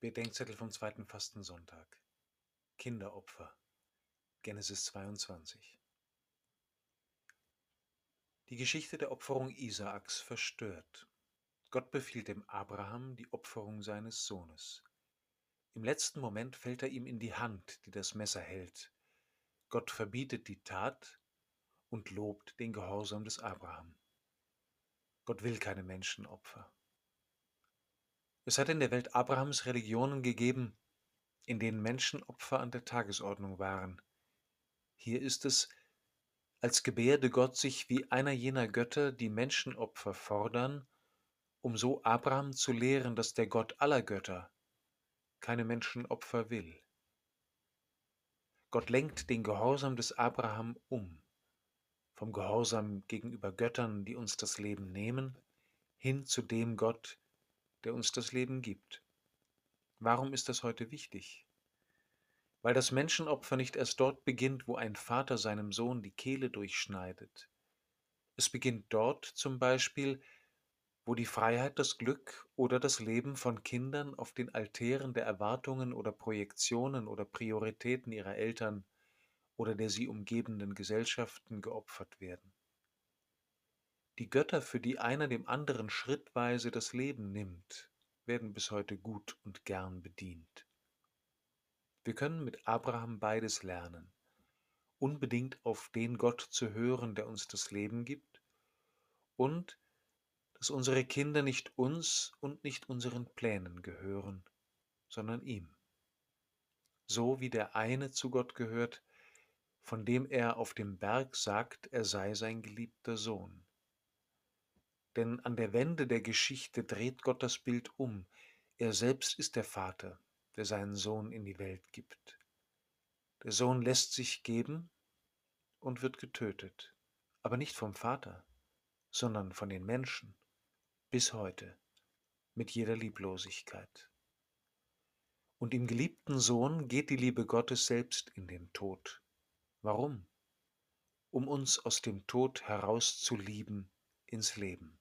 Bedenkzettel vom zweiten Fastensonntag. Kinderopfer. Genesis 22. Die Geschichte der Opferung Isaaks verstört. Gott befiehlt dem Abraham die Opferung seines Sohnes. Im letzten Moment fällt er ihm in die Hand, die das Messer hält. Gott verbietet die Tat und lobt den Gehorsam des Abraham. Gott will keine Menschenopfer. Es hat in der Welt Abrahams Religionen gegeben, in denen Menschenopfer an der Tagesordnung waren. Hier ist es, als gebärde Gott sich wie einer jener Götter, die Menschenopfer fordern, um so Abraham zu lehren, dass der Gott aller Götter keine Menschenopfer will. Gott lenkt den Gehorsam des Abraham um, vom Gehorsam gegenüber Göttern, die uns das Leben nehmen, hin zu dem Gott, der uns das Leben gibt. Warum ist das heute wichtig? Weil das Menschenopfer nicht erst dort beginnt, wo ein Vater seinem Sohn die Kehle durchschneidet. Es beginnt dort zum Beispiel, wo die Freiheit, das Glück oder das Leben von Kindern auf den Altären der Erwartungen oder Projektionen oder Prioritäten ihrer Eltern oder der sie umgebenden Gesellschaften geopfert werden. Die Götter, für die einer dem anderen schrittweise das Leben nimmt, werden bis heute gut und gern bedient. Wir können mit Abraham beides lernen, unbedingt auf den Gott zu hören, der uns das Leben gibt, und dass unsere Kinder nicht uns und nicht unseren Plänen gehören, sondern ihm. So wie der eine zu Gott gehört, von dem er auf dem Berg sagt, er sei sein geliebter Sohn. Denn an der Wende der Geschichte dreht Gott das Bild um. Er selbst ist der Vater, der seinen Sohn in die Welt gibt. Der Sohn lässt sich geben und wird getötet, aber nicht vom Vater, sondern von den Menschen, bis heute, mit jeder Lieblosigkeit. Und im geliebten Sohn geht die Liebe Gottes selbst in den Tod. Warum? Um uns aus dem Tod herauszulieben ins Leben.